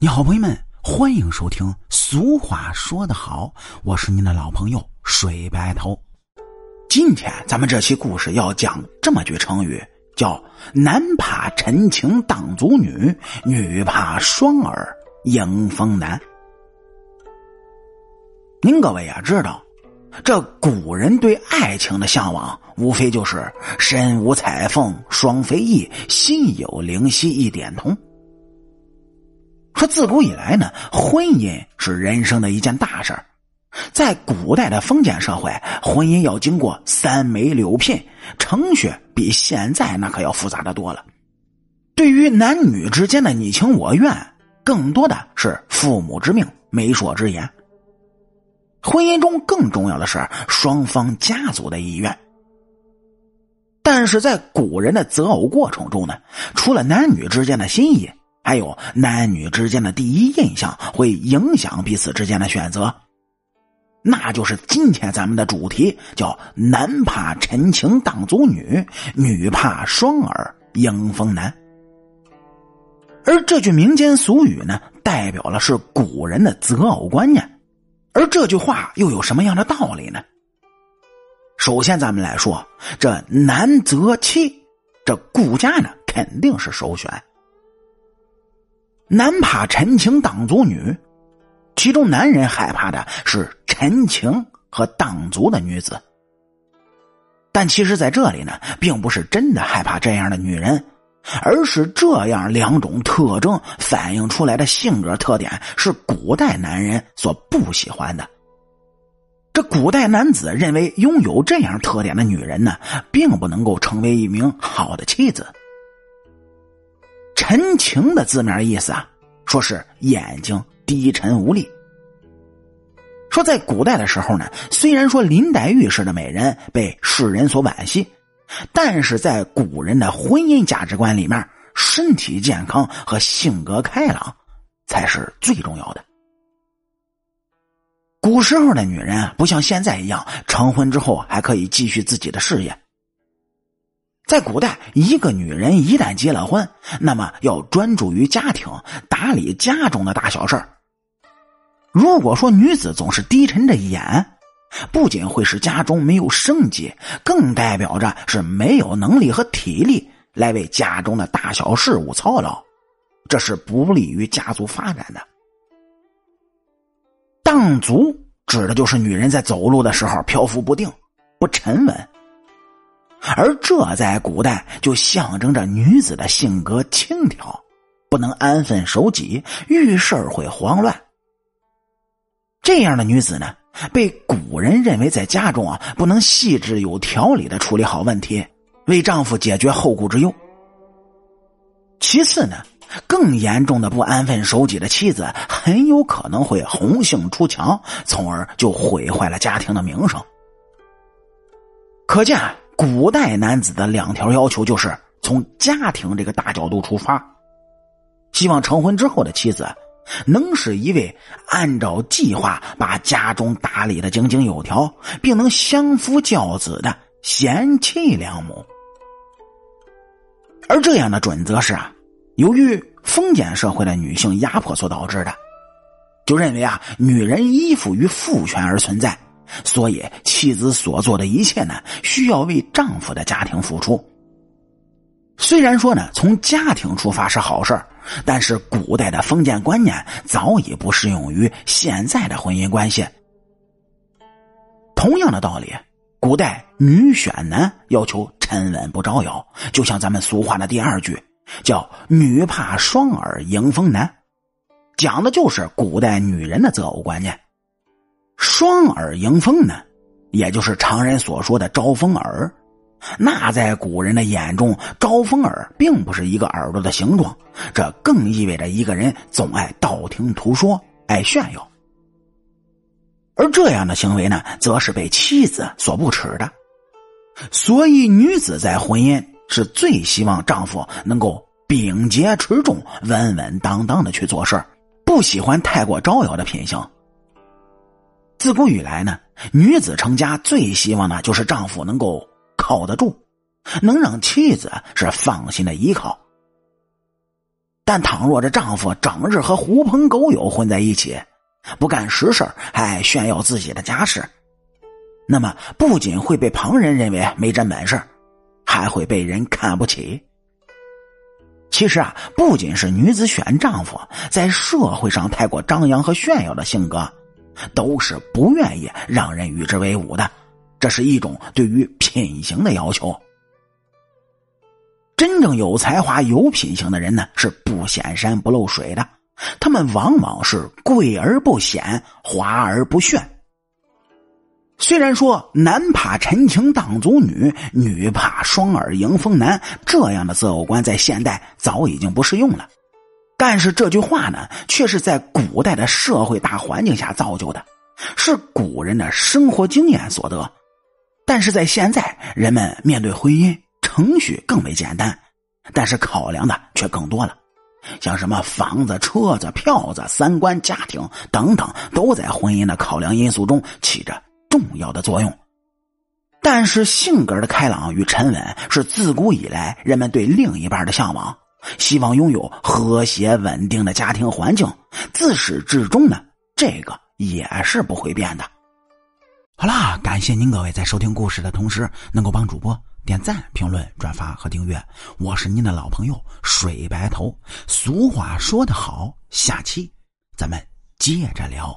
你好，朋友们，欢迎收听。俗话说得好，我是您的老朋友水白头。今天咱们这期故事要讲这么句成语，叫“男怕陈情当族女，女怕双耳迎风男”。您各位也知道，这古人对爱情的向往，无非就是“身无彩凤双飞翼，心有灵犀一点通”。说自古以来呢，婚姻是人生的一件大事在古代的封建社会，婚姻要经过三媒六聘，程序比现在那可要复杂的多了。对于男女之间的你情我愿，更多的是父母之命、媒妁之言。婚姻中更重要的是双方家族的意愿。但是在古人的择偶过程中呢，除了男女之间的心意。还有男女之间的第一印象会影响彼此之间的选择，那就是今天咱们的主题，叫“男怕陈情当族女，女怕双耳迎风男”。而这句民间俗语呢，代表了是古人的择偶观念。而这句话又有什么样的道理呢？首先，咱们来说这男择妻，这顾家呢肯定是首选。男怕陈情党族女，其中男人害怕的是陈情和党族的女子。但其实，在这里呢，并不是真的害怕这样的女人，而是这样两种特征反映出来的性格特点是古代男人所不喜欢的。这古代男子认为，拥有这样特点的女人呢，并不能够成为一名好的妻子。陈情的字面意思啊，说是眼睛低沉无力。说在古代的时候呢，虽然说林黛玉式的美人被世人所惋惜，但是在古人的婚姻价值观里面，身体健康和性格开朗才是最重要的。古时候的女人不像现在一样，成婚之后还可以继续自己的事业。在古代，一个女人一旦结了婚，那么要专注于家庭，打理家中的大小事如果说女子总是低沉着眼，不仅会使家中没有生机，更代表着是没有能力和体力来为家中的大小事务操劳，这是不利于家族发展的。荡族指的就是女人在走路的时候漂浮不定，不沉稳。而这在古代就象征着女子的性格轻佻，不能安分守己，遇事会慌乱。这样的女子呢，被古人认为在家中啊不能细致有条理的处理好问题，为丈夫解决后顾之忧。其次呢，更严重的不安分守己的妻子，很有可能会红杏出墙，从而就毁坏了家庭的名声。可见。古代男子的两条要求就是从家庭这个大角度出发，希望成婚之后的妻子能是一位按照计划把家中打理的井井有条，并能相夫教子的贤妻良母。而这样的准则是啊，由于封建社会的女性压迫所导致的，就认为啊，女人依附于父权而存在。所以，妻子所做的一切呢，需要为丈夫的家庭付出。虽然说呢，从家庭出发是好事但是古代的封建观念早已不适用于现在的婚姻关系。同样的道理，古代女选男要求沉稳不招摇，就像咱们俗话的第二句，叫“女怕双耳迎风男”，讲的就是古代女人的择偶观念。双耳迎风呢，也就是常人所说的招风耳。那在古人的眼中，招风耳并不是一个耳朵的形状，这更意味着一个人总爱道听途说，爱炫耀。而这样的行为呢，则是被妻子所不耻的。所以，女子在婚姻是最希望丈夫能够秉节持重、稳稳当当的去做事不喜欢太过招摇的品行。自古以来呢，女子成家最希望的就是丈夫能够靠得住，能让妻子是放心的依靠。但倘若这丈夫整日和狐朋狗友混在一起，不干实事还炫耀自己的家世，那么不仅会被旁人认为没真本事，还会被人看不起。其实啊，不仅是女子选丈夫，在社会上太过张扬和炫耀的性格，都是不愿意让人与之为伍的。这是一种对于品行的要求。真正有才华、有品行的人呢，是不显山不漏水的。他们往往是贵而不显，华而不炫。虽然说男怕陈情当族女，女怕双耳迎风男这样的择偶观在现代早已经不适用了，但是这句话呢，却是在古代的社会大环境下造就的，是古人的生活经验所得。但是在现在，人们面对婚姻程序更为简单，但是考量的却更多了，像什么房子、车子、票子、三观、家庭等等，都在婚姻的考量因素中起着。重要的作用，但是性格的开朗与沉稳是自古以来人们对另一半的向往，希望拥有和谐稳定的家庭环境，自始至终呢，这个也是不会变的。好啦，感谢您各位在收听故事的同时，能够帮主播点赞、评论、转发和订阅。我是您的老朋友水白头。俗话说得好，下期咱们接着聊。